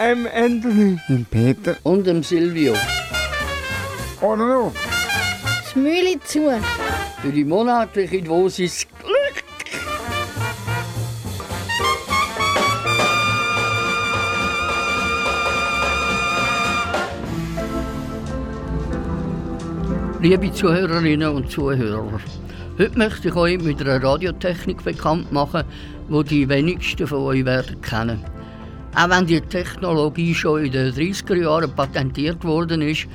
Ähm, Anthony. Dem Peter. Und dem Silvio. Oder noch? Das Mühle zu. Für die monatliche Dosis Glück. Liebe Zuhörerinnen und Zuhörer, heute möchte ich euch mit einer Radiotechnik bekannt machen, die die wenigsten von euch werden kennen. Auch wenn die Technologie schon in den 30er Jahren patentiert worden ist,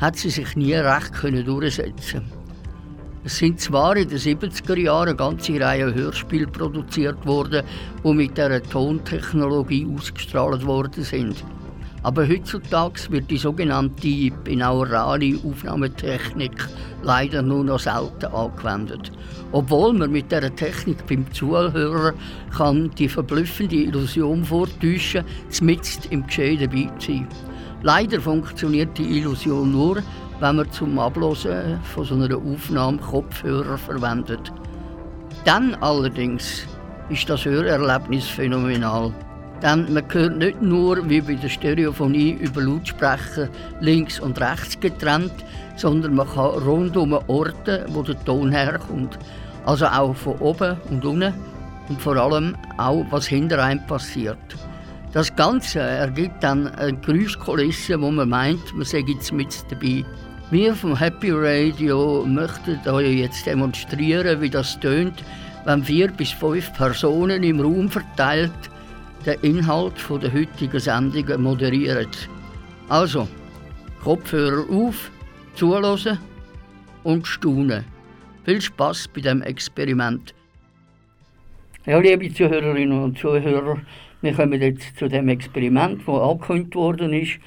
hat sie sich nie recht können durchsetzen. Es sind zwar in den 70er Jahren eine ganze Reihe Hörspiele produziert worden, die mit dieser Tontechnologie ausgestrahlt worden sind. Aber heutzutage wird die sogenannte binaurale Aufnahmetechnik leider nur noch selten angewendet. Obwohl man mit dieser Technik beim Zuhörer kann die verblüffende Illusion vortäuschen, mitten im Geschehen dabei zu sein. Leider funktioniert die Illusion nur, wenn man zum Ablosen von so einer Aufnahme Kopfhörer verwendet. Dann allerdings ist das Hörerlebnis phänomenal. Denn man hört nicht nur wie bei der Stereophonie über Lautsprecher links und rechts getrennt, sondern man kann rundum Orte, wo der Ton herkommt. Also auch von oben und unten und vor allem auch, was hinter einem passiert. Das Ganze ergibt dann eine Geräuschkulisse, wo man meint, man sei jetzt mit dabei. Wir vom Happy Radio möchten euch jetzt demonstrieren, wie das tönt, wenn vier bis fünf Personen im Raum verteilt den Inhalt der heutigen Sendung moderieren. Also, Kopfhörer auf, zuhören und staunen. Viel Spaß bei dem Experiment. Ja, liebe Zuhörerinnen und Zuhörer, wir kommen jetzt zu dem Experiment, das angekündigt worden ist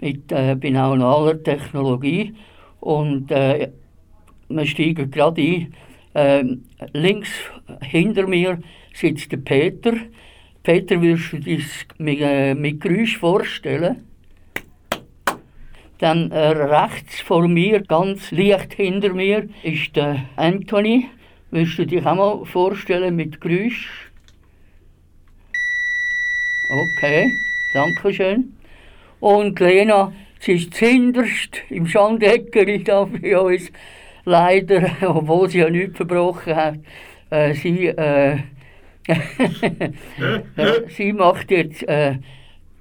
mit äh, binauraler Technologie. Und äh, wir steigen gerade ein. Äh, links hinter mir sitzt der Peter. Peter, willst du dich mit, äh, mit Geräusch vorstellen? Dann äh, rechts vor mir, ganz leicht hinter mir, ist der Anthony. Willst du dich auch mal vorstellen mit Geräusch? Okay, danke schön. Und Lena, sie ist zuhinterst im Schandeckeri da bei uns. Leider, obwohl sie ja nichts verbrochen hat. Äh, sie äh, sie macht jetzt äh,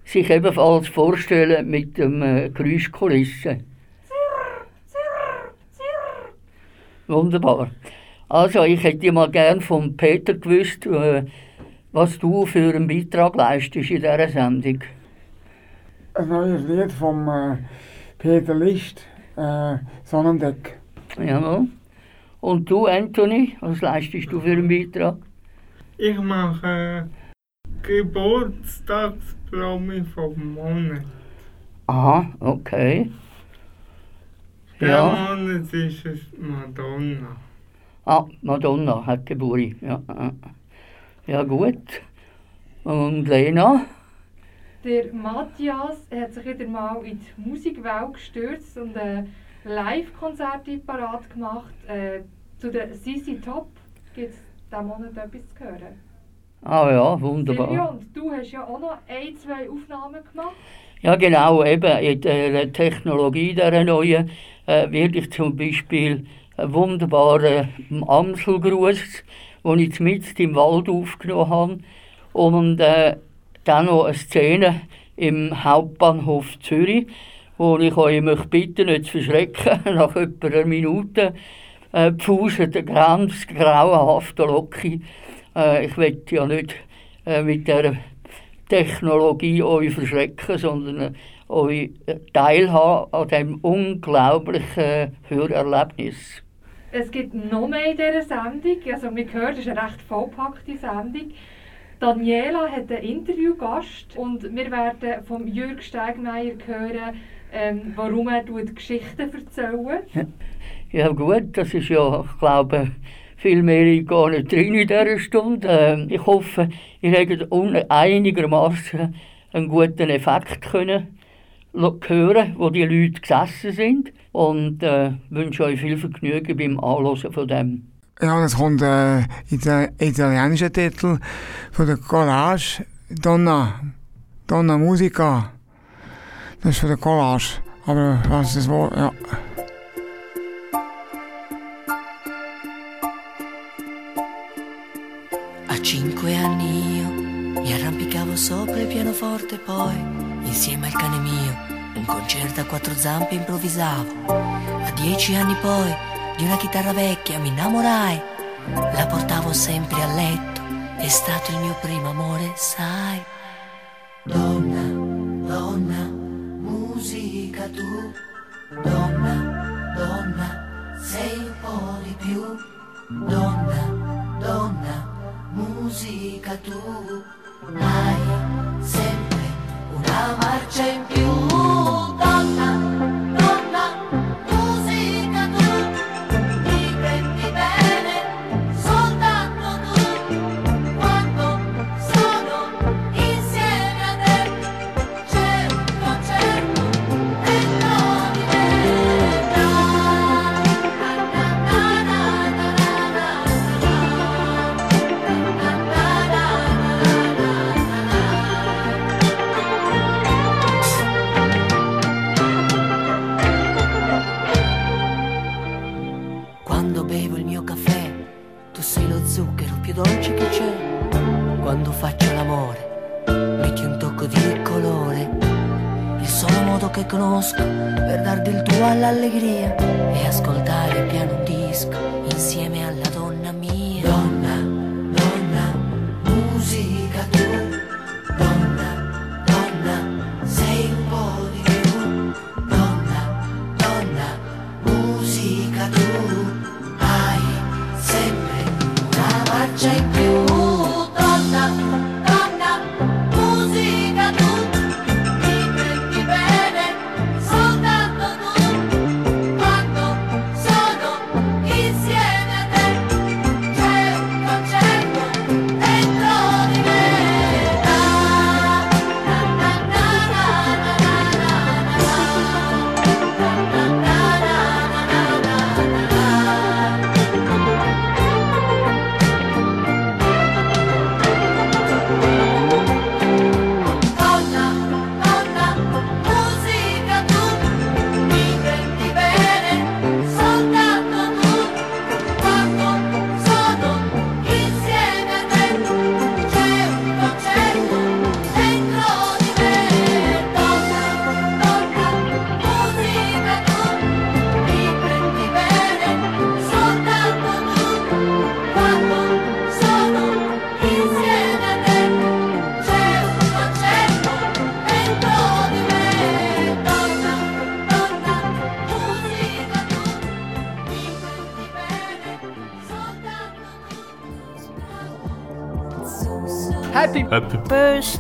sich ebenfalls vorstellen mit dem äh, Geräuschkulisse. Wunderbar. Also ich hätte mal gern von Peter gewusst, äh, was du für einen Beitrag leistest in dieser Sendung. Ein neues Lied von äh, Peter Licht, äh, Sonnendeck. Jawohl. Und du, Anthony, was leistest du für einen Beitrag? Ich mache Geburtstagspromi vom Monat. Aha, okay. Der Ja. Monat ist es Madonna. Ah, Madonna hat Geburt. Ja, ja gut. Und Lena? Der Matthias hat sich wieder mal in die Musikwelt gestürzt und ein Live-Konzert parat gemacht. Äh, zu der CC Top gibt es diesen Monat etwas zu hören. Ah ja, wunderbar. und du hast ja auch noch ein, zwei Aufnahmen gemacht. Ja genau, eben in der Technologie der neuen äh, werde ich zum Beispiel einen wunderbaren Amselgruß, den ich mitten im Wald aufgenommen habe, und äh, dann noch eine Szene im Hauptbahnhof Zürich, wo ich euch möchte bitten, nicht zu verschrecken, nach etwa einer Minute äh, pfusen der ganz grauenhaften Locke. Äh, ich will ja nicht äh, mit der Technologie euch verschrecken, sondern äh, euch teilhaben an diesem unglaublichen Hörerlebnis. Es gibt noch mehr in dieser Sendung. Also, wir hören, es ist eine recht vollpackte Sendung. Daniela hat einen Interviewgast und wir werden vom Jürg Steigmeier hören, ähm, warum er Geschichten erzählen. Ja gut, das ist ja, ich glaube, viel mehr gar nicht drin in dieser Stunde. Ich hoffe, ihr habt einigermaßen einen guten Effekt können hören, wo die Leute gesessen sind. Und äh, wünsche euch viel Vergnügen beim Anhören von dem. Ja, das kommt äh, in der Titel von der Collage Donna, Donna Musica. Das ist von der Collage. Aber was ist das Wort? Ja. Cinque anni io mi arrampicavo sopra il pianoforte poi, insieme al cane mio, un concerto a quattro zampe improvvisavo. A dieci anni poi di una chitarra vecchia mi innamorai, la portavo sempre a letto, è stato il mio primo amore, sai. Donna, donna, musica tu, donna, donna, sei un po' di più, donna, musica tu, hai sempre una marcia in più, che conosco per dar del tuo all'allegria è ascoltare piano un disco insieme alla donna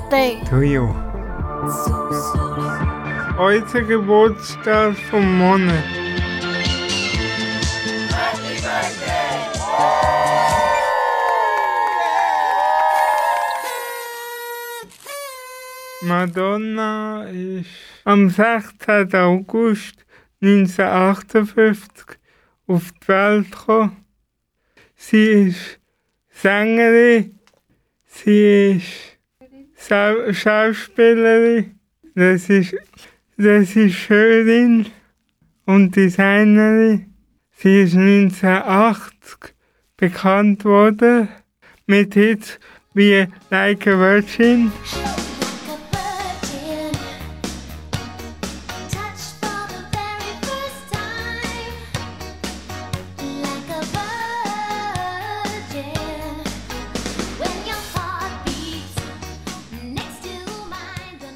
Birthday. To you. Heute Geburtstag vom Monat. Madonna ist am 16. August 1958 auf die Welt gekommen. Sie ist Sängerin, sie ist Schauspielerin, das ist, das ist Schörin und Designerin. Sie ist 1980 bekannt worden mit Hits wie Like a Virgin.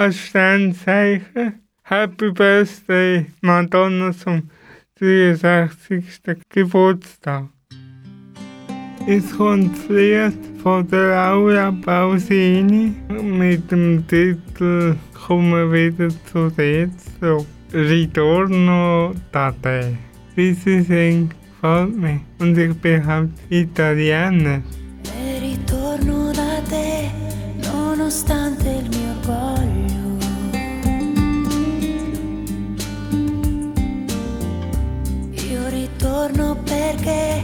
als Sternzeichen. Happy Birthday Madonna zum 63. Geburtstag. Jetzt kommt das Lied von der Laura Pausini mit dem Titel «Komme wieder zu dir zurück». Ritorno da te. Wie Sing gefällt mir. Und ich bin halt Italiener. Ritorno da te, nonostante il mio cuore. intorno perché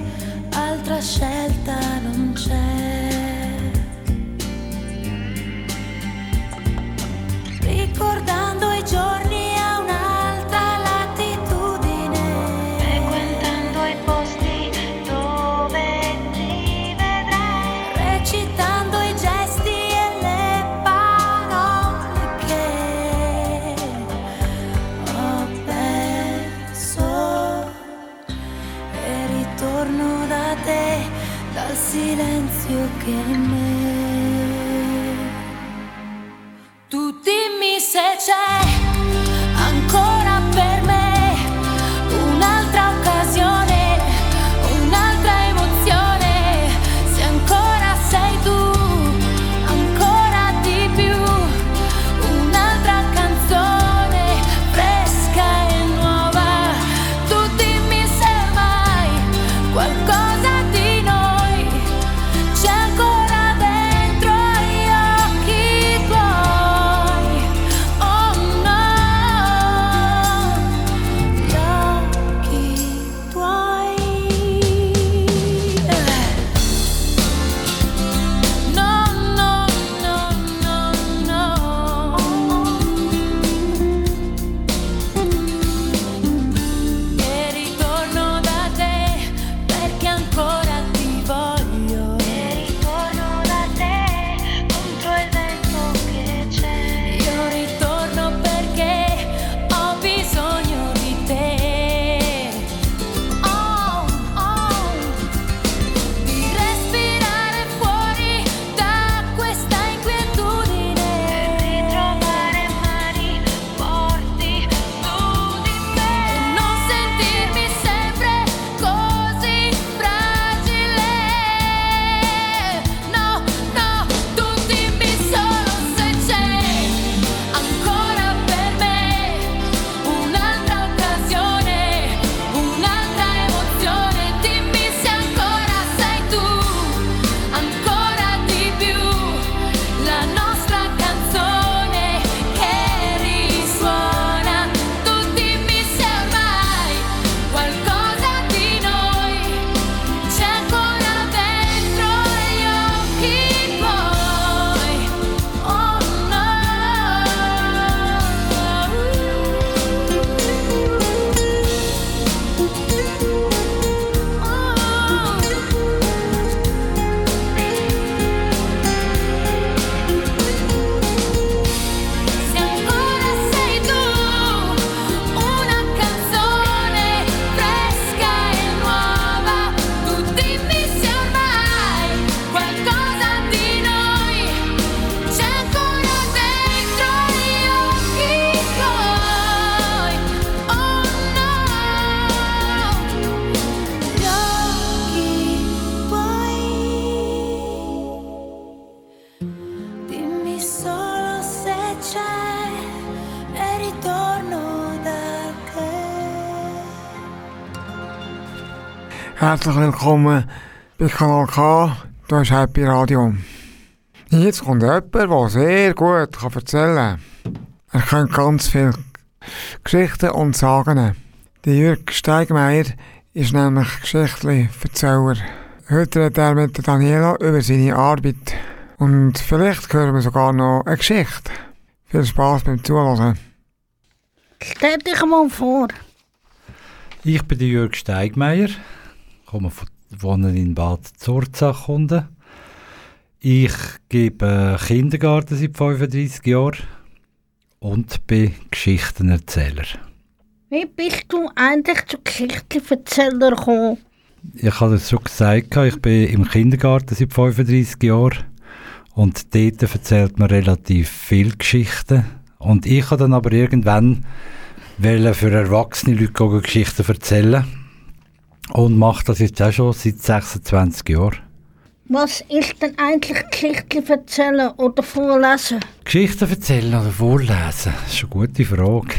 altra scelta non c'è. Ricordando i giorni herzlich willkommen bei Kanal K, hier ist Happy Radio. Jetzt kommt jemand, der sehr gut kann erzählen kann. Er kann ganz viele Geschichten und Sagen. Der Jürg Steigmeier ist nämlich Geschichtenverzähler. Heute redet er mit Daniela über seine Arbeit. Und vielleicht hören wir sogar noch eine Geschichte. Viel Spass beim Zuhören. Stell dich mal vor. Ich bin der Jürg Steigmeier. komme von, wohne in Bad Zurzach Kunden. Ich gebe Kindergarten seit 35 Jahren und bin Geschichtenerzähler. Wie bist du eigentlich zu Geschichtenerzähler gekommen? Ich habe es schon gesagt, ich bin im Kindergarten seit 35 Jahren und dort erzählt man relativ viel Geschichten. Und ich habe dann aber irgendwann für erwachsene Leute Geschichten erzählen und mache das jetzt auch schon seit 26 Jahren. Was ist denn eigentlich Geschichten erzählen oder vorlesen? Geschichten erzählen oder vorlesen? Das ist eine gute Frage.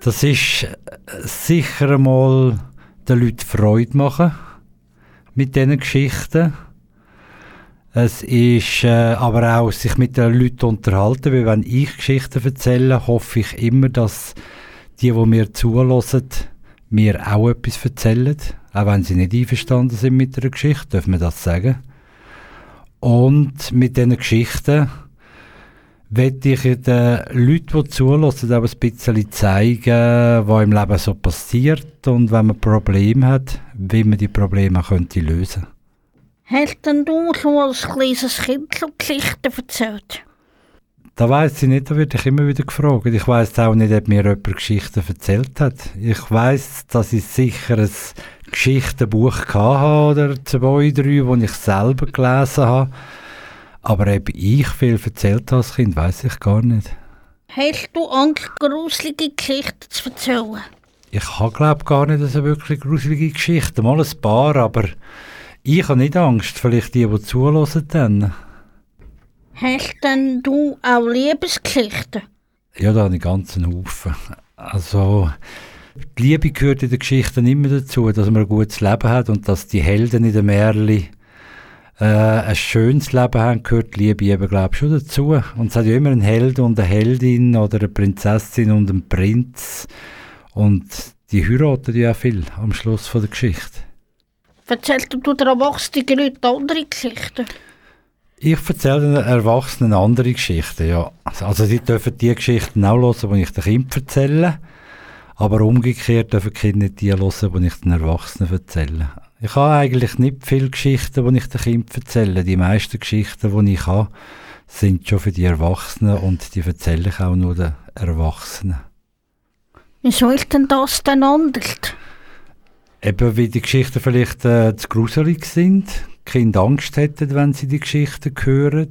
Das ist äh, sicher einmal den Leuten Freude machen mit diesen Geschichten. Es ist äh, aber auch sich mit den Leuten unterhalten, weil wenn ich Geschichten erzähle, hoffe ich immer, dass die, die mir zulassen, mir auch etwas erzählen. Auch wenn sie nicht einverstanden sind mit der Geschichte, dürfen wir das sagen. Und mit diesen Geschichten werde ich den Leuten, die zulassen, auch ein bisschen zeigen, was im Leben so passiert und wenn man Probleme hat, wie man die Probleme könnte lösen Hast denn du schon als kleines Kind so Geschichten erzählt? Da weiss ich nicht, da werde ich immer wieder gefragt. Ich weiss auch nicht, ob mir jemand Geschichten erzählt hat. Ich weiss, dass ich sicher ein Geschichtenbuch hatte oder zwei, drei, die ich selber gelesen habe. Aber ob ich viel erzählt habe als Kind, weiß ich gar nicht. Hast du Angst, gruselige Geschichten zu erzählen? Ich habe, glaube gar nicht so wirklich gruselige Geschichten. Mal ein paar, aber ich habe nicht Angst. Vielleicht die, die zulassen dann. Hast denn du auch Liebesgeschichten? Ja, da habe ich einen Haufen. Also, die Liebe gehört in den Geschichten immer dazu, dass man ein gutes Leben hat und dass die Helden in den Märchen äh, ein schönes Leben haben, gehört die Liebe eben, glaube ich, schon dazu. Und es hat ja immer einen Held und eine Heldin oder eine Prinzessin und einen Prinz. Und die heiraten ja auch viel am Schluss von der Geschichte. Erzählst du den erwachsenen Leuten andere Geschichten? Ich erzähle den Erwachsenen andere Geschichten, ja. Also sie dürfen die Geschichten auch hören, die ich den Kindern erzähle. Aber umgekehrt dürfen die Kinder nicht die hören, die ich den Erwachsenen erzähle. Ich habe eigentlich nicht viele Geschichten, die ich den Kindern erzähle. Die meisten Geschichten, die ich habe, sind schon für die Erwachsenen und die erzähle ich auch nur den Erwachsenen. Wieso ist denn das denn anders? Eben, weil die Geschichten vielleicht äh, zu gruselig sind, Kinder Angst hätten, wenn sie die Geschichten hören.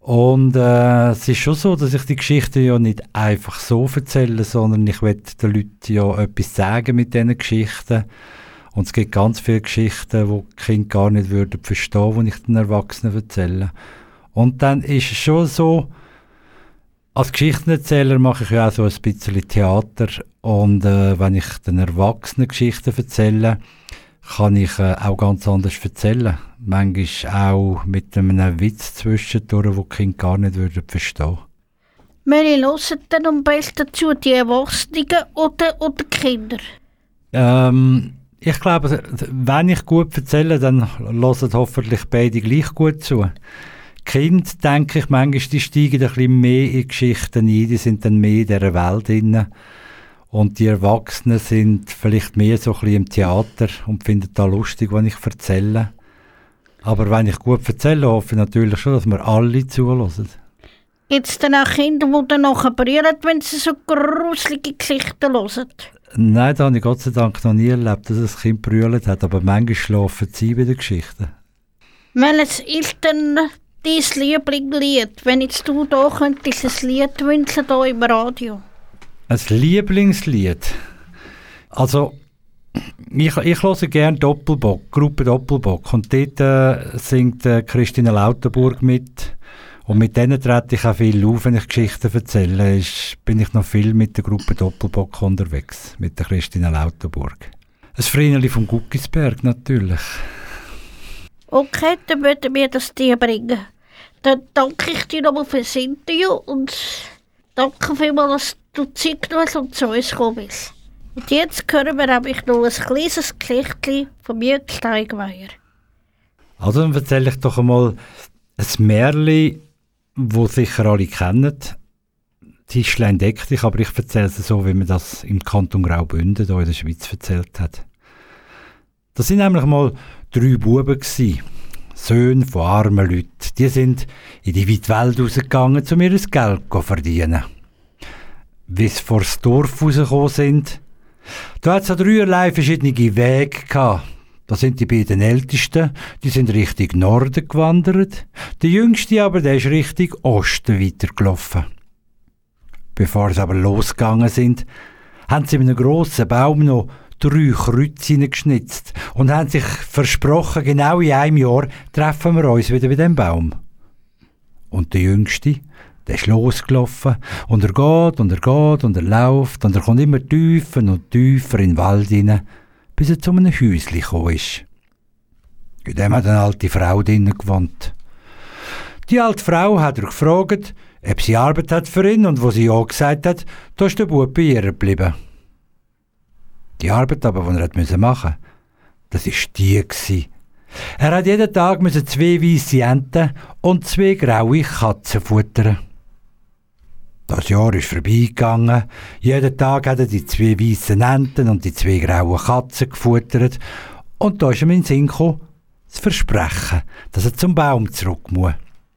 Und äh, es ist schon so, dass ich die Geschichten ja nicht einfach so erzähle, sondern ich will den Leuten ja etwas sagen mit diesen Geschichten. Und es gibt ganz viele Geschichten, die die Kinder gar nicht würden verstehen, die ich den Erwachsenen erzähle. Und dann ist es schon so, als Geschichtenerzähler mache ich ja auch so ein bisschen Theater und äh, wenn ich den Erwachsenen Geschichten erzähle, kann ich äh, auch ganz anders erzählen. Manchmal auch mit einem Witz zwischendurch, wo die Kinder gar nicht würden verstehen Welche hören denn am besten zu, die Erwachsenen oder, oder die Kinder? Ähm, ich glaube, wenn ich gut erzähle, dann hören hoffentlich beide gleich gut zu. Kinder, denke ich, manchmal die steigen ein bisschen mehr in Geschichten ein, die sind dann mehr in dieser Welt drin. Und die Erwachsenen sind vielleicht mehr so ein bisschen im Theater und finden das lustig, wenn ich erzähle. Aber wenn ich gut erzähle, hoffe ich natürlich schon, dass wir alle zulassen. Gibt es dann auch Kinder, die dann nachher brüllen, wenn sie so gruselige Geschichten hören? Nein, das habe ich Gott sei Dank noch nie erlebt, dass ein Kind brüllt hat, aber manchmal schlafen sie bei den Geschichten. Welches ist denn dein Lieblingslied? Wenn jetzt du da könntest ein Lied wünschen hier im Radio. Ein Lieblingslied? Also, ich, ich höre gerne Doppelbock, Gruppe Doppelbock. Und dort äh, singt äh, Christine Lautenburg mit. Und mit denen trete ich auch viel auf, wenn ich Geschichten erzähle. Ist, bin ich noch viel mit der Gruppe Doppelbock unterwegs, mit der Christine Lautenburg. Ein Vreneli vom Guckisberg natürlich. Okay, dann würden wir das dir bringen. Dann danke ich dir nochmal fürs Interview und danke vielmals, dass du Zeit hast und zu uns gekommen bist. Und jetzt hören wir nämlich noch ein kleines Geschichtchen von Jürg Steigmeier. Also dann erzähle ich doch einmal ein Märchen, das sicher alle kennen. Tischlein deck dich, aber ich erzähle es so, wie man das im Kanton Graubünden hier in der Schweiz erzählt hat. Das sind nämlich mal drei Buben. Söhne von armen Leuten, die sind in die weite Welt rausgegangen, um ihr Geld zu verdienen. Wie sie vor das Dorf rausgekommen sind, da hat es dreierlei verschiedene Wege gehabt. Da sind die beiden Ältesten, die sind Richtung Norden gewandert. Der Jüngste aber, der ist Richtung Osten weitergelaufen. Bevor sie aber losgegangen sind, haben sie in einem grossen Baum noch drei Kreuze geschnitzt und haben sich versprochen, genau in einem Jahr treffen wir uns wieder bei dem Baum. Und der Jüngste, der ist losgelaufen und er geht und er geht und er läuft und er kommt immer tiefer und tiefer in den Wald hinein, bis er zu einem Häuschen gekommen ist. In dem hat eine alte Frau drinnen gewohnt. Die alte Frau hat er gefragt, ob sie Arbeit hat für ihn und wo sie ja gesagt hat, da ist der Bub bei ihr geblieben. Die Arbeit aber, die er hat machen musste, das war die. Gewesen. Er hat jeden Tag zwei weiße Enten und zwei graue Katzen futtern. Das Jahr ist vorbeigegangen. Jeden Tag hat er die zwei weißen Enten und die zwei grauen Katzen gefuttert. Und da ist ihm in den Sinn gekommen, zu versprechen, dass er zum Baum zurück muss.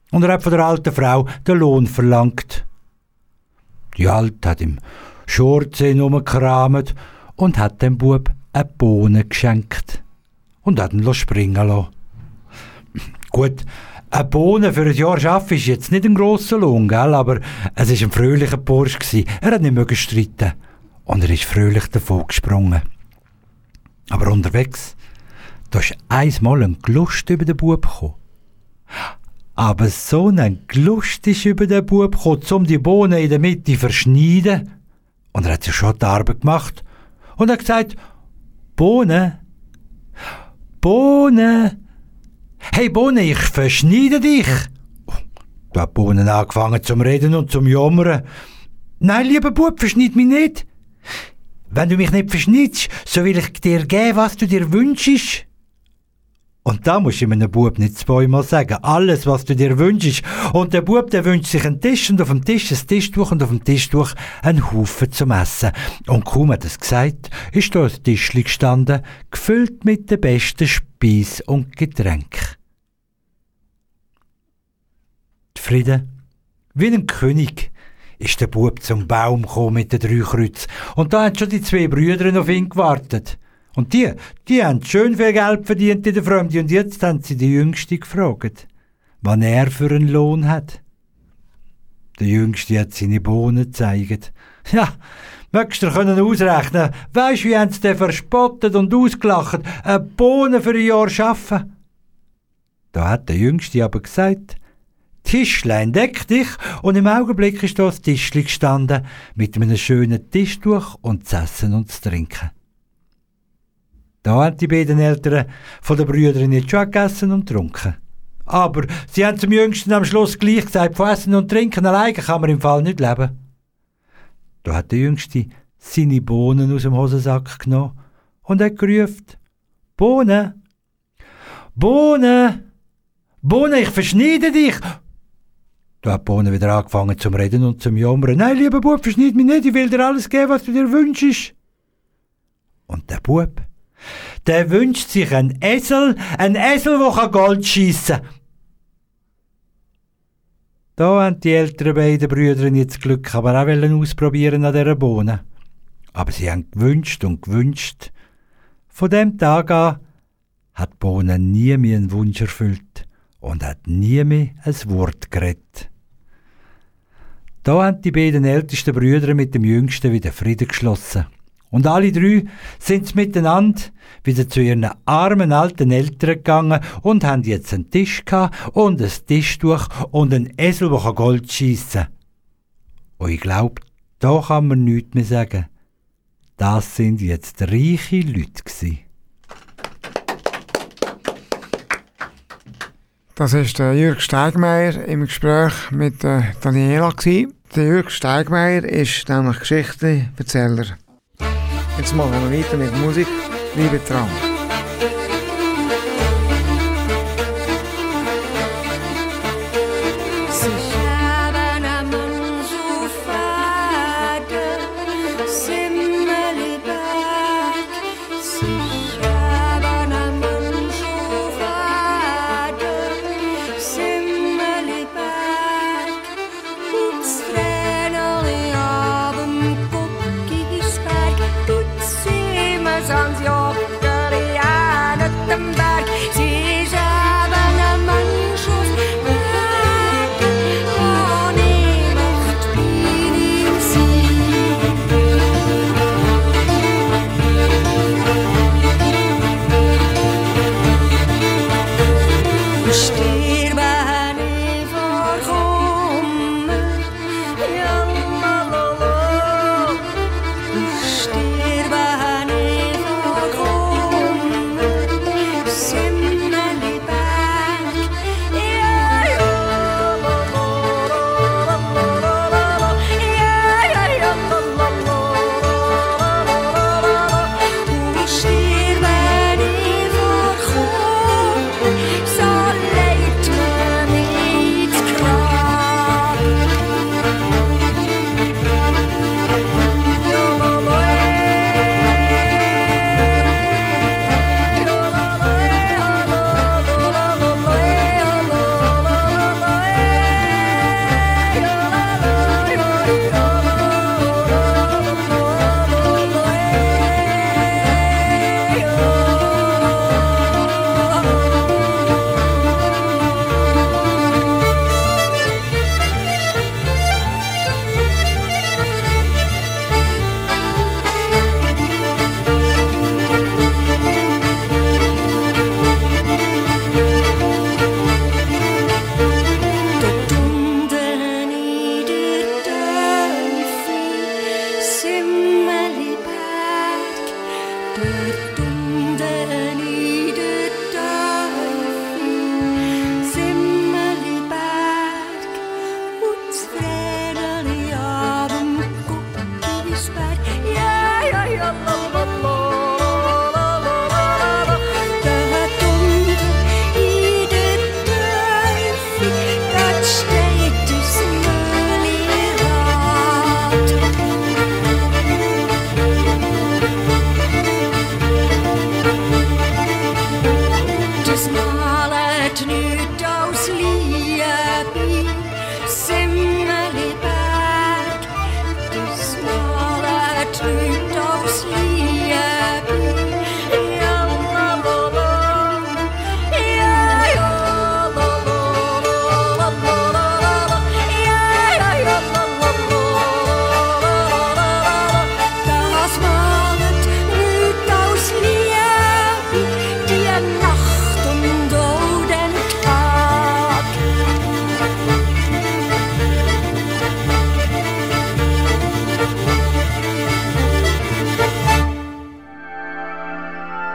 Und er hat von der alten Frau den Lohn verlangt. Die Alte hat ihm Schurze umgekramt und hat dem Bub eine Bohne geschenkt und hat ihn springen lassen. Gut, eine Bohne für ein Jahr arbeiten ist jetzt nicht ein grosser Lohn, gell? aber es war ein fröhlicher Bursch. Er hat nicht mehr streiten und er ist fröhlich davon gesprungen. Aber unterwegs, da ist einmal ein Glust über den Bub gekommen. Aber so ein Glust ist über den Bub gekommen, um die Bohnen in der Mitte zu verschneiden. Und er hat sich schon die Arbeit gemacht und hat gesagt, Bohne, Bohne, hey Bohne, ich verschneide dich. Da hat Bohne angefangen zum Reden und zum Jammern. Nein, lieber Bub, verschneid mich nicht. Wenn du mich nicht verschneidest, so will ich dir geben, was du dir wünschst. Und da musst du einem Bub nicht zweimal sagen. Alles, was du dir wünschst. Und der Bub, der wünscht sich einen Tisch und auf dem Tisch ein Tischtuch und auf dem Tischtuch einen Haufen zum Essen. Und kaum hat es gesagt, ist da ein Tischli gestanden, gefüllt mit den besten Speis und Getränk. Friede, wie ein König, ist der Bub zum Baum gekommen mit den drei Kreuzen. Und da haben schon die zwei Brüder auf ihn gewartet. Und die, die haben schön viel Geld verdient in der Fremde und jetzt haben sie die Jüngste gefragt, wann er für einen Lohn hat. Der Jüngste hat seine Bohnen gezeigt. Ja, möchtest du können ausrechnen, weisst wie haben sie den verspottet und ausgelacht, eine Bohnen für ein Jahr schaffen? Da hat der Jüngste aber gesagt, Tischlein, deck dich, und im Augenblick ist da das Tischli gestanden, mit einem schönen Tischtuch und zu essen und zu trinken. Da haben die beiden Eltern von den Brüdern nicht schon gegessen und getrunken. Aber sie haben zum Jüngsten am Schluss gleich gesagt, von Essen und Trinken alleine kann man im Fall nicht leben. Da hat der Jüngste seine Bohnen aus dem Hosensack genommen und hat gerufen, Bohnen, Bohnen, Bohnen, ich verschneide dich. Da hat Bohnen wieder angefangen zum Reden und zum Jammern. Nein, lieber Bub, verschneid mich nicht, ich will dir alles geben, was du dir wünschst. Und der Bub, der wünscht sich einen Esel, einen Esel, der Gold schiessen kann. Da haben die älteren beiden Brüder jetzt Glück, aber auch wollen ausprobieren an dieser Bohne. Aber sie haben gewünscht und gewünscht. Von dem Tag an hat Bohne nie mehr einen Wunsch erfüllt und hat nie mehr ein Wort geredet. Da haben die beiden ältesten Brüder mit dem Jüngsten wieder Frieden geschlossen. Und alle drei sind miteinander wieder zu ihren armen alten Eltern gegangen und haben jetzt einen Tisch gehabt und ein Tischtuch und einen Esel, der Gold schiessen kann. Und ich glaube, da kann man nichts mehr sagen. Das sind jetzt reiche Leute gewesen. Das ist der Jürg Steigmeier im Gespräch mit äh, Daniela. Der Jürg Steigmeier ist nämlich Geschichtenerzähler. Jetzt machen wir weiter mit Musik. Liebe Traum.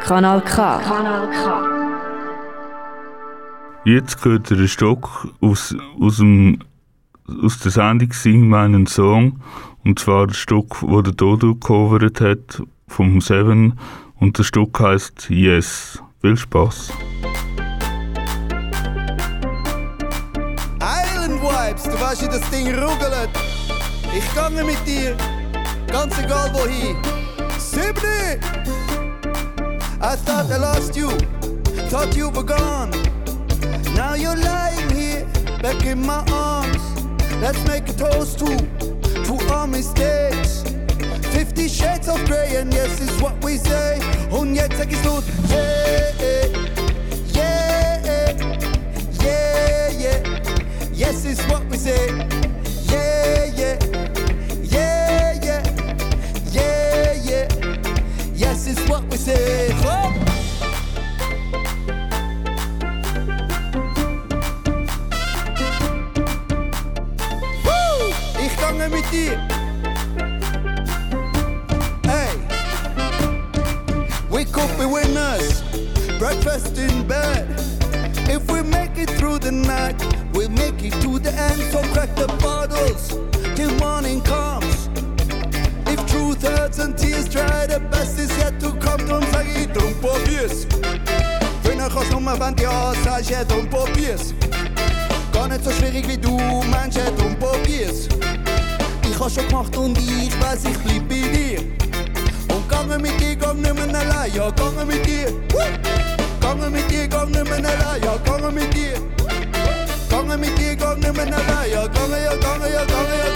Kanal K. Kanal K. Jetzt gehört der Stock aus, aus, dem, aus der Sendung Sing meinen Song. Und zwar das Stück, wo der Dodo gecovert hat, vom Seven. Und das Stück heißt Yes. Viel Spaß. Island Vibes, du weißt, wie das Ding ruggelt. Ich gange mit dir, ganz egal wohin. Siebni! I thought I lost you, thought you were gone. Now you're lying here, back in my arms. Let's make a toast to, to our mistakes. Fifty shades of grey, and yes, is what we say. Und jetzt sag ich's yeah, yeah, yeah, yeah. Yes, is what we say, yeah, yeah, is what we say. Oh. Woo! Ich gange mit dir. Hey, we could be winners. Breakfast in bed. If we make it through the night, we'll make it to the end. So crack the bottles till morning comes. Hurts and tears dry, the best is yet to come. Drum sag ich, drum probier's. Früher kannst du nur, wenn du ja sagst, ja, drum probier's. Gar nicht so schwierig wie du meinst, ja, drum probier's. Ich hab's schon gemacht und ich weiß, ich bleib bei dir. Und gange mit dir, nicht mehr allein, ja, gange mit dir. Gange mit dir, nicht mehr allein, ja, gange mit dir. Gange mit dir, nicht mehr allein, ja, gange, ja, gange, ja, gange, ja,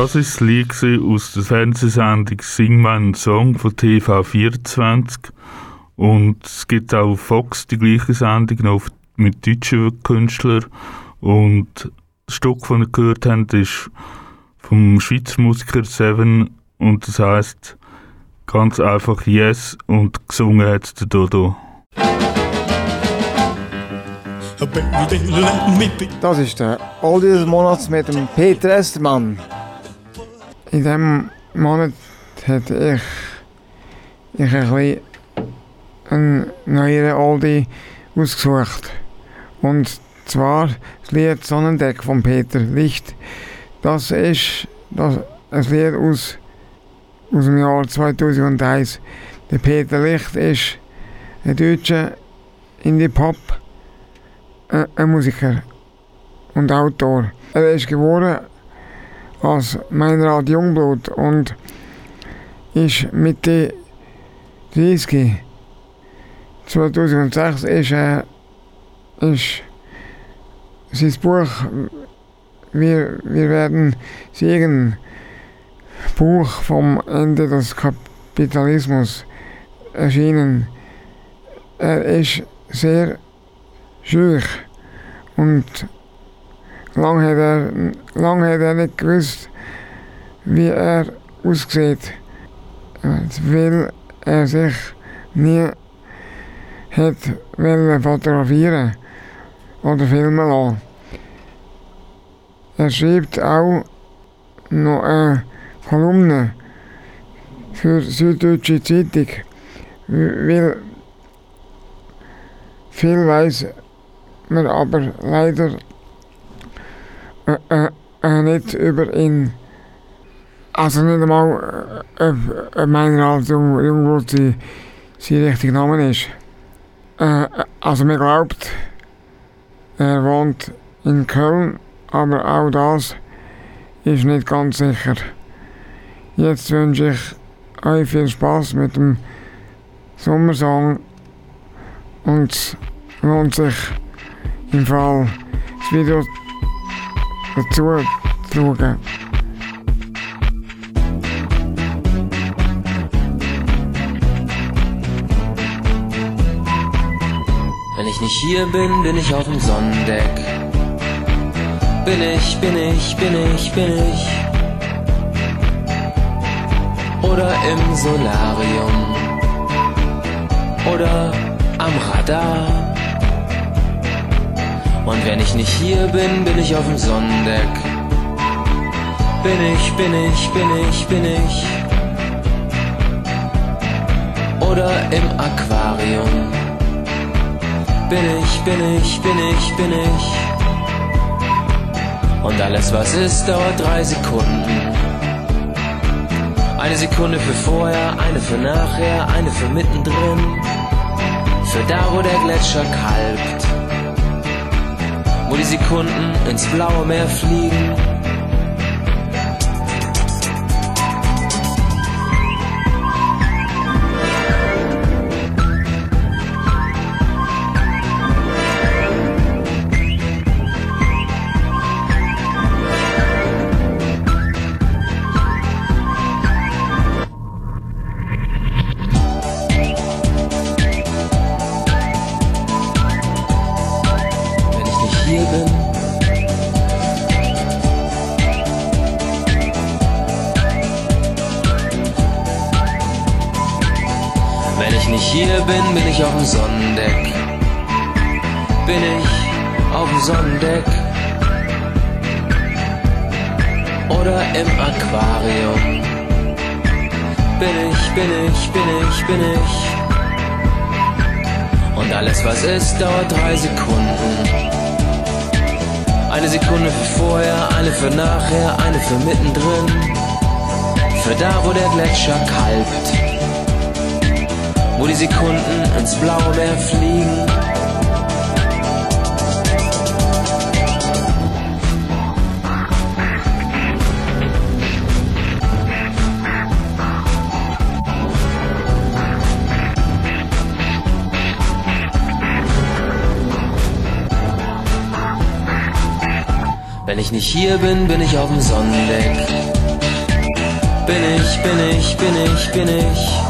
Das ist das Lied aus der Fernsehsendung Sing meinen Song von TV24. Und es gibt auch auf Fox die gleiche Sendung noch mit deutschen Künstlern. Und das Stück, das wir gehört haben, ist vom Schweizer Musiker Seven und das heißt ganz einfach Yes und gesungen hat der Dodo. Das ist der Oldie des Monats mit dem Peter Estermann. In diesem Monat hätte ich, ich ein einen neuen Oldie ausgesucht. Und zwar das Lied Sonnendeck von Peter Licht. Das ist das, ein Lied aus, aus dem Jahr 2001. Der Peter Licht ist ein deutscher Indie-Pop äh, und Autor. Er ist geboren als Meinrad Jungblut und ist Mitte 30 2006 ist, äh, ist sein Buch wir, wir werden siegen Buch vom Ende des Kapitalismus erschienen. Er ist sehr schüch und lange hat er, lang hat er nicht gewusst, wie er aussieht, weil er sich nie hat fotografieren oder filmen lassen. Er schreibt auch noch eine Kolumne für die Süddeutsche Zeitung, weil viel weiß man aber leider äh, äh, äh, nicht über ihn. Also nicht einmal äh, äh, meiner als Jung, Jungblut sein, sein richtiger Name ist. Äh, also man glaubt, er wohnt in Köln, aber auch das ist nicht ganz sicher. Jetzt wünsche ich euch viel Spaß mit dem Sommersong und es lohnt sich im Fall das Video schauen. Wenn ich nicht hier bin, bin ich auf dem Sonnendeck. Bin ich, bin ich, bin ich, bin ich. Oder im Solarium. Oder am Radar. Und wenn ich nicht hier bin, bin ich auf dem Sonnendeck. Bin ich, bin ich, bin ich, bin ich. Oder im Aquarium. Bin ich, bin ich, bin ich, bin ich. Und alles, was ist, dauert drei Sekunden. Eine Sekunde für vorher, eine für nachher, eine für mittendrin. Für da, wo der Gletscher kalbt. Wo die Sekunden ins blaue Meer fliegen. Hier bin, bin ich auf dem Sonnendeck. Bin ich, bin ich, bin ich, bin ich.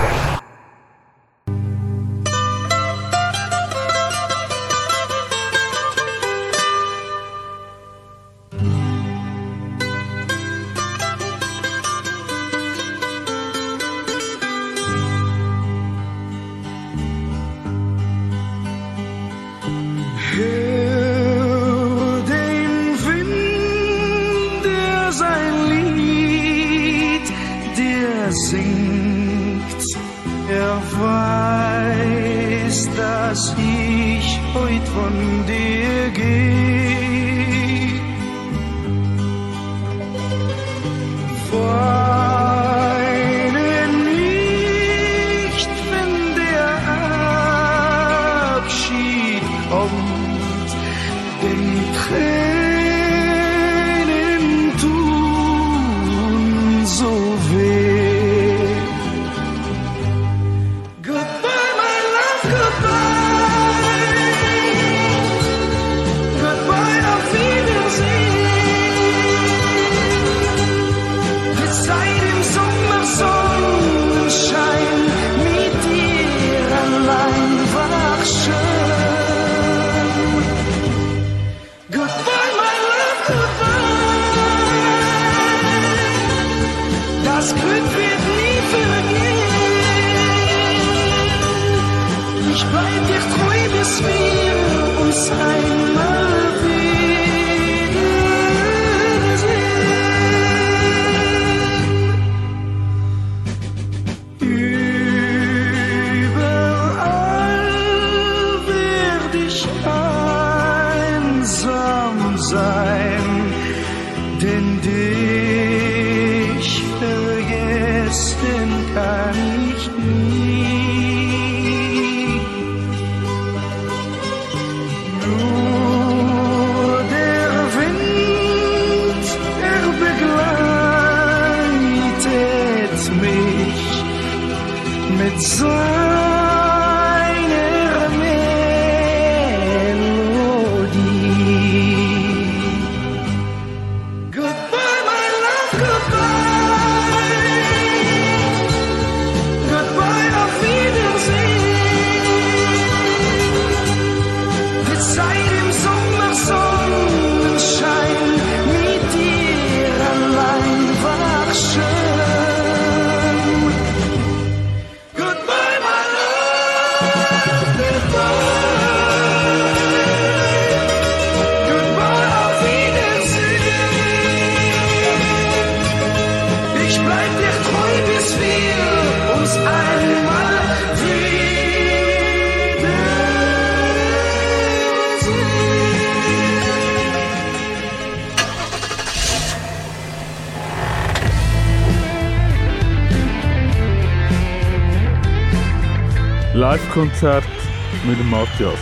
Live-Konzert mit dem Matthias.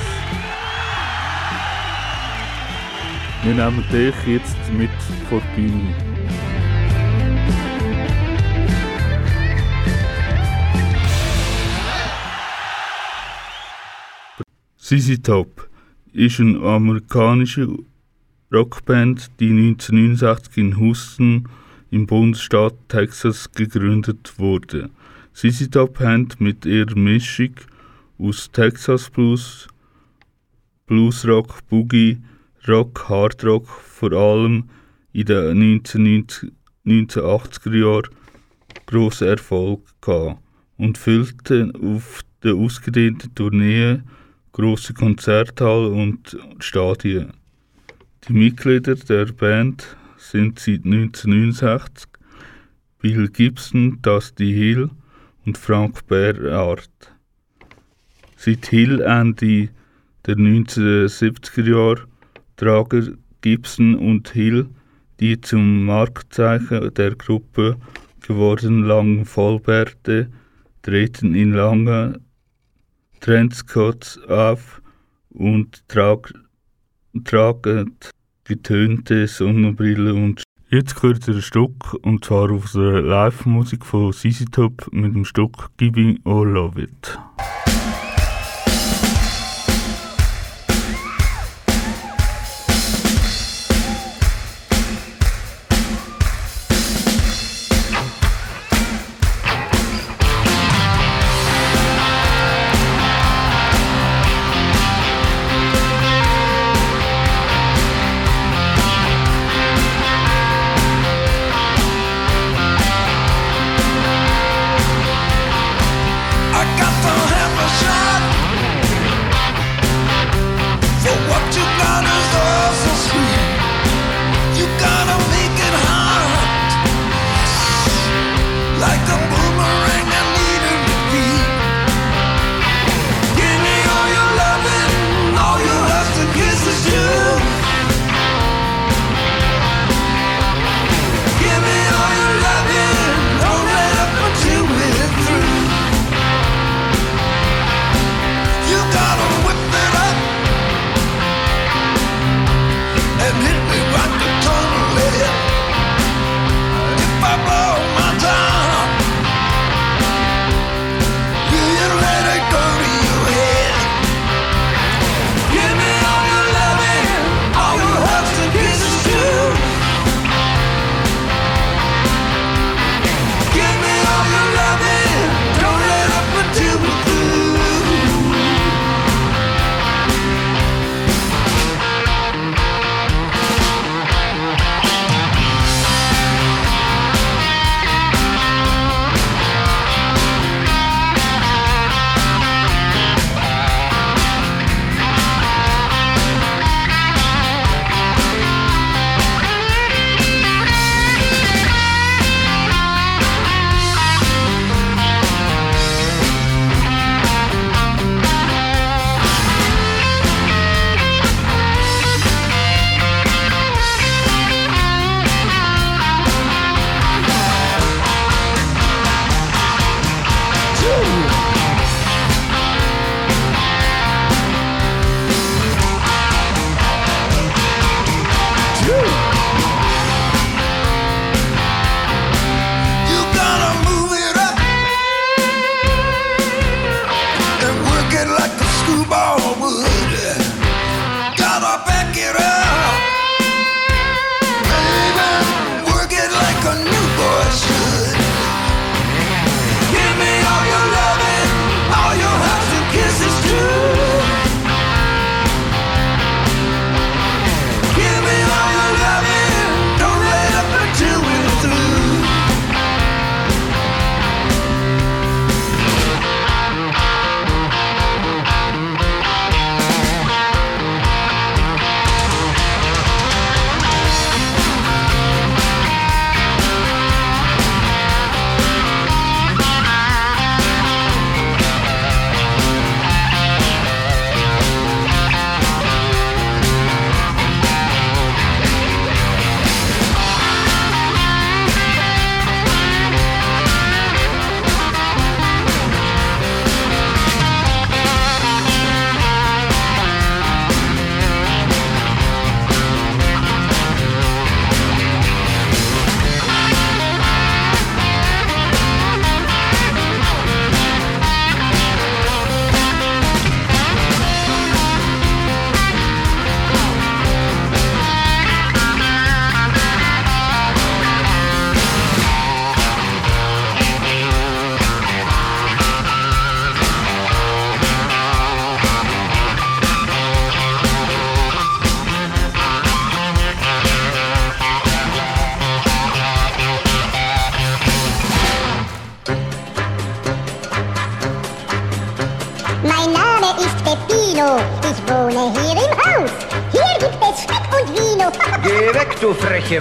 Wir nehmen dich jetzt mit vor die Bühne. ZZ Top ist eine amerikanische Rockband, die 1969 in Houston im Bundesstaat Texas gegründet wurde. ZZ Top haben mit ihrer Mischung aus Texas Blues, Bluesrock, Boogie, Rock, Hardrock vor allem in den 1990 1980er Jahren grossen Erfolg gehabt und füllten auf der ausgedehnten Tournee grosse Konzerthallen und Stadien. Die Mitglieder der Band sind seit 1969 Bill Gibson, Dusty Hill und Frank Berard. Seit Hill Ende der 1970er Jahre tragen Gibson und Hill die zum Marktzeichen der Gruppe gewordenen langen Vollbärte, treten in lange Trendscots auf und trag, tragen getönte Sonnenbrille und Jetzt gehört ihr ein Stück, und zwar auf der Live-Musik von CC Top mit dem Stück Giving All of It.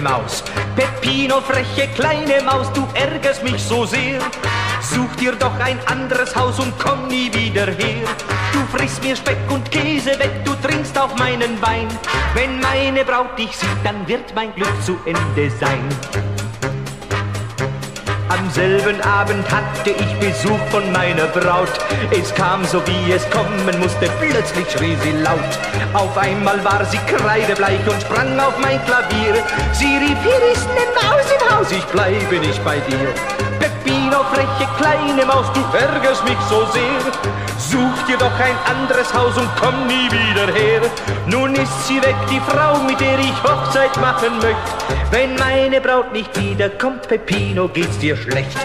Maus. Peppino, freche kleine Maus, du ärgerst mich so sehr. Such dir doch ein anderes Haus und komm nie wieder her. Du frisst mir Speck und Käse weg, du trinkst auch meinen Wein. Wenn meine Braut dich sieht, dann wird mein Glück zu Ende sein. Am selben Abend hatte ich Besuch von meiner Braut. Es kam so wie es kommen musste, plötzlich schrie sie laut. Auf einmal war sie kreidebleich und sprang auf mein Klavier. Sie rief, hier ist ne Maus im Haus, ich bleibe nicht bei dir. Peppino, freche kleine Maus, du ärgerst mich so sehr. Such dir doch ein anderes Haus und komm nie wieder her. Nun ist sie weg, die Frau, mit der ich Hochzeit machen möchte. Wenn meine Braut nicht wiederkommt, Peppino, geht's dir schlecht.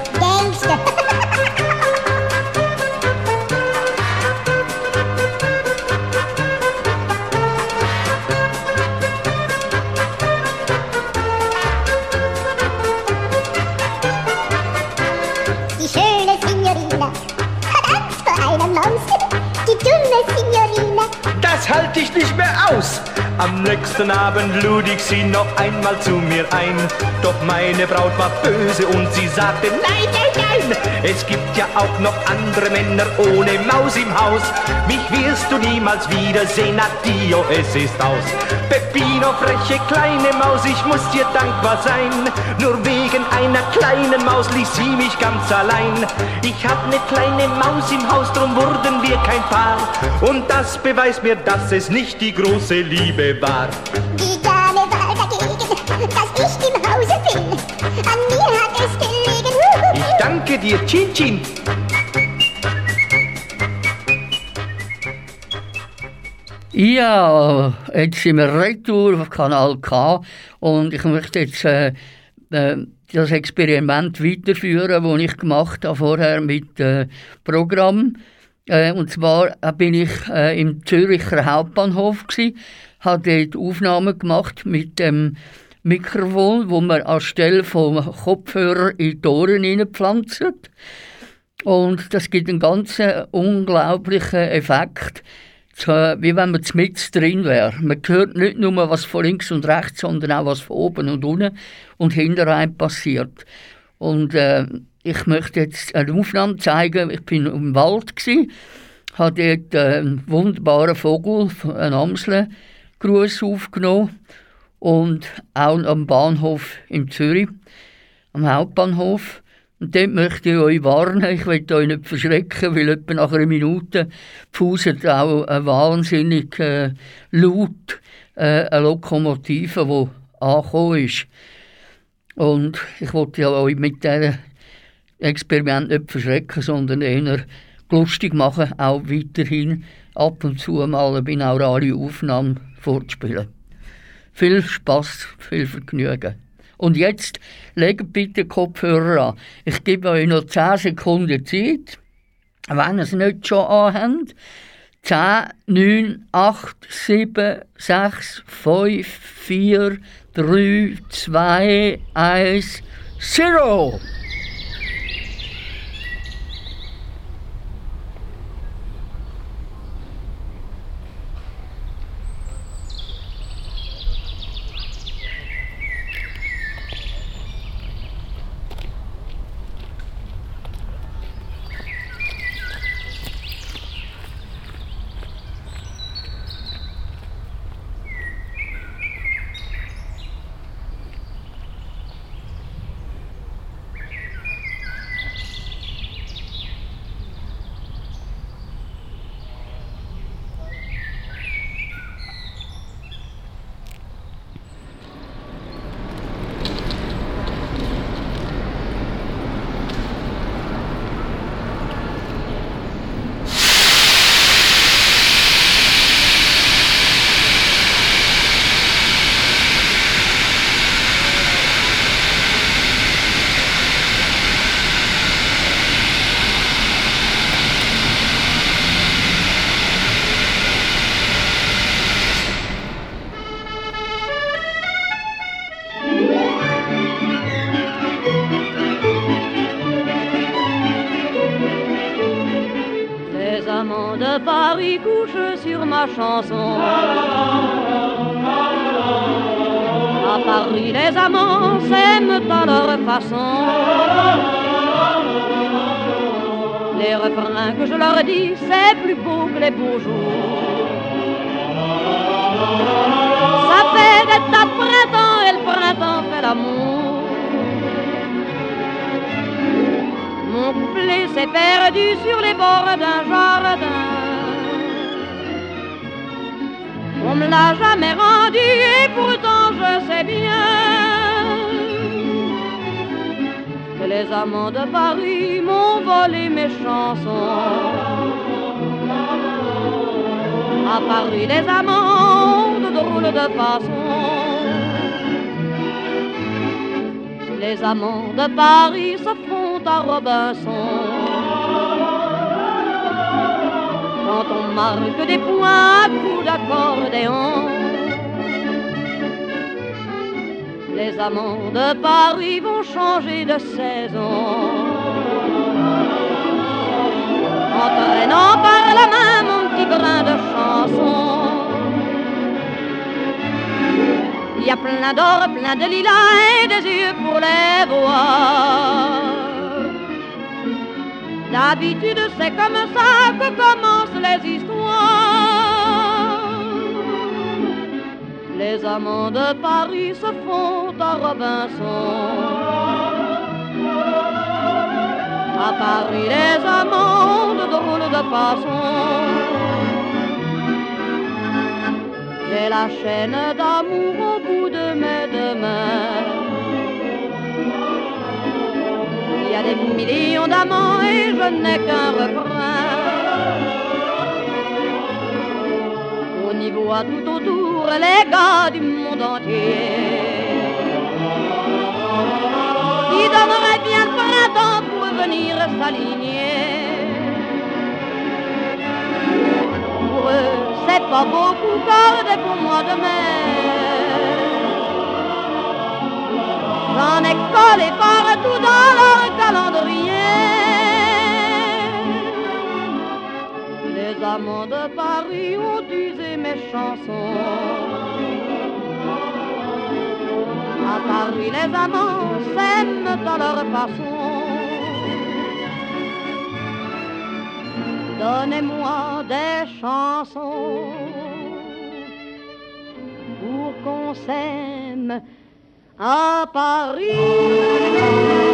Halte ich nicht mehr aus. Am nächsten Abend lud ich sie noch einmal zu mir ein. Doch meine Braut war böse und sie sagte, nein, nein, nein. Es gibt ja auch noch andere Männer ohne Maus im Haus. Mich wirst du niemals wiedersehen, addio, es ist aus. Peppino, freche kleine Maus, ich muss dir dankbar sein. Nur wegen einer kleinen Maus ließ sie mich ganz allein. Ich hab ne kleine Maus im Haus, drum wurden wir kein Paar. Und das beweist mir, dass es nicht die große Liebe war. Die Dame war dagegen, dass ich im Hause bin. An mir hat es gelegen. Ich danke dir, Chin Chin. Ja, jetzt sind wir retour auf Kanal K und ich möchte jetzt äh, äh, das Experiment weiterführen, das ich gemacht habe vorher mit äh, Programm. Äh, und zwar bin ich äh, im Züricher Hauptbahnhof gsi, habe dort Aufnahmen gemacht mit dem Mikrofon, wo man anstelle vom Kopfhörer in die Ohren hineinpflanzt. Und das gibt einen ganz unglaublichen Effekt, wie wenn man mit drin wäre. Man hört nicht nur, was von links und rechts, sondern auch, was von oben und unten und hinter einem passiert. Und äh, ich möchte jetzt eine Aufnahme zeigen. Ich bin im Wald, gsi, habe dort äh, einen wunderbaren Vogel, einen Amselgruß aufgenommen und auch am Bahnhof in Zürich, am Hauptbahnhof. Und dort möchte ich euch warnen, ich will euch nicht verschrecken, weil etwa nach einer Minute pfuset auch ein wahnsinnig äh, laut äh, eine Lokomotive, die angekommen ist. Und ich wollte ja euch mit diesem Experiment nicht verschrecken, sondern eher lustig machen, auch weiterhin ab und zu mal eine binaurale Aufnahme vorzuspielen. Viel Spaß, viel Vergnügen. Und jetzt legt bitte Kopfhörer an. Ich gebe euch noch 10 Sekunden Zeit, wenn ihr es nicht schon anhabt. 10, 9, 8, 7, 6, 5, 4, 3, 2, 1, 0. Paris couchent sur ma chanson. Paris, les amants s'aiment à leur façon. Les refrains que je leur dis, c'est plus beau que les beaux jours. Ça fait tas de printemps et le printemps fait l'amour. Mon couplet s'est perdu sur les bords d'un jamais rendu et pourtant je sais bien que les amants de Paris m'ont volé mes chansons. À Paris, les amants de drôles de façon. Les amants de Paris se font à Robinson. Quand on marque des points à coups d'accordéon. Les amants de Paris vont changer de saison. Entraînant par la main mon petit brin de chanson. Il y a plein d'or, plein de lilas et des yeux pour les voir. D'habitude, c'est comme ça que commencent les histoires. Les amants de Paris se font à Robinson. À Paris, les amants de drôles de façon. J'ai la chaîne d'amour au bout de mes deux mains. Il y a des millions d'amants et je n'ai qu'un refrain. On y voit tout autour les gars du monde entier. Qui donneraient bien le printemps pour venir s'aligner. Pour eux, c'est pas beaucoup car pour moi de mer. J'en ai collé partout dans leur calendrier. Amants de Paris ont usé mes chansons. À Paris, les amants s'aiment à leur façon. Donnez-moi des chansons pour qu'on s'aime à Paris.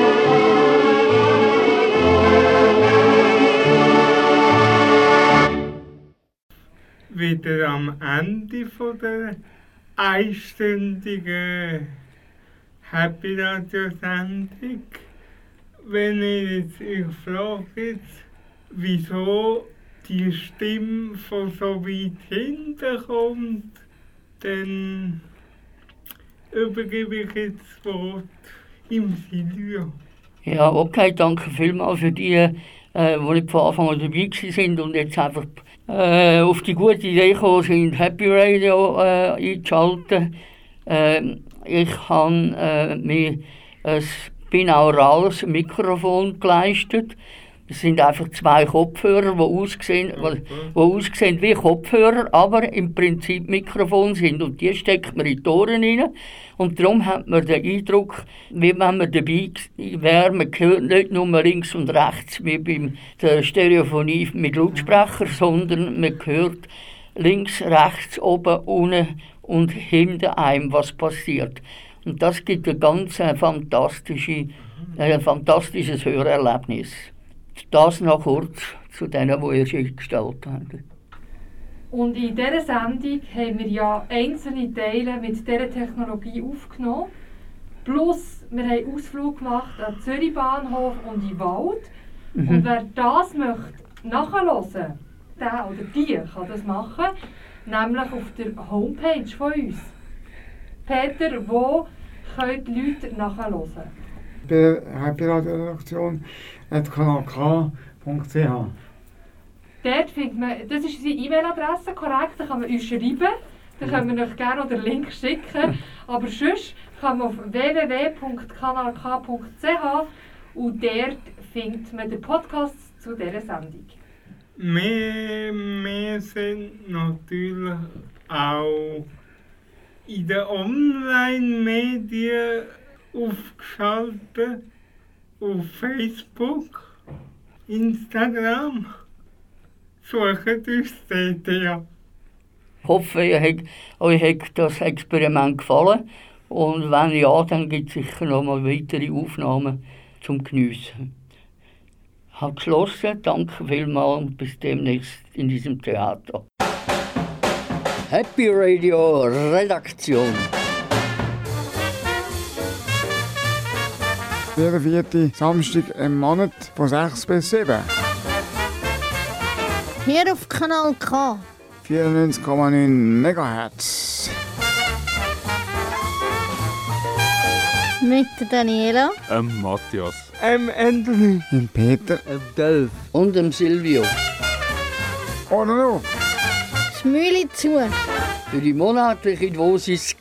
Wieder am Ende von der einstündigen Happy Radio Sendung. Wenn ich jetzt, ich frage jetzt, wieso die Stimme von so weit hinten kommt, dann übergebe ich jetzt das Wort im Silvio. Ja, okay, danke vielmals für die, äh, die nicht von Anfang an dabei sind und jetzt einfach äh, auf die gute Idee gekommen sind, Happy Radio äh, einzuschalten. Äh, ich habe äh, mir ein binaurales Mikrofon geleistet. Es sind einfach zwei Kopfhörer, die aussehen, die, die aussehen wie Kopfhörer, aber im Prinzip Mikrofon sind. Und die steckt man in die Ohren rein. Und darum hat man den Eindruck, wie wenn man dabei wäre, man hört nicht nur links und rechts wie bei der Stereophonie mit Lautsprecher, sondern man hört links, rechts, oben, unten und hinter einem, was passiert. Und das gibt ein ganz äh, fantastische, ein fantastisches Hörerlebnis. Das noch kurz zu denen, die ihr schon gestellt habt. Und in dieser Sendung haben wir ja einzelne Teile mit dieser Technologie aufgenommen. Plus, wir haben Ausflug gemacht an den Zürich Bahnhof und in den Wald. Mhm. Und wer das möchte nachhören, der oder die kann das machen, nämlich auf der Homepage von uns. Peter, wo können die Leute nachhören? Bei der Happy Radio Redaktion at kanalk.ch. Dort findet man, das ist unsere E-Mail-Adresse, korrekt, da kann man uns schreiben. Da können wir euch gerne noch den Link schicken. Aber sonst kann man auf www.kanalk.ch und dort findet man den Podcast zu dieser Sendung. Wir, wir sind natürlich auch in den Online-Medien aufgeschaltet, auf Facebook, Instagram. Sucht uns dort, ja. Ich hoffe, ihr hat, euch hat das Experiment gefallen. Und wenn ja, dann gibt es sicher noch mal weitere Aufnahmen zum Geniessen. Ich habe geschlossen. Danke vielmals und bis demnächst in diesem Theater. Happy Radio Redaktion. Jeden vierten Samstag im Monat von 6 bis 7. Hier auf Kanal K. 94,9 MHz. Mit der Daniela. Ähm, Matthias. Ähm, Anthony. Im Peter. Im Delf. Und dem Silvio. Oder noch? Das Mühle zu. Für die monatliche Dosis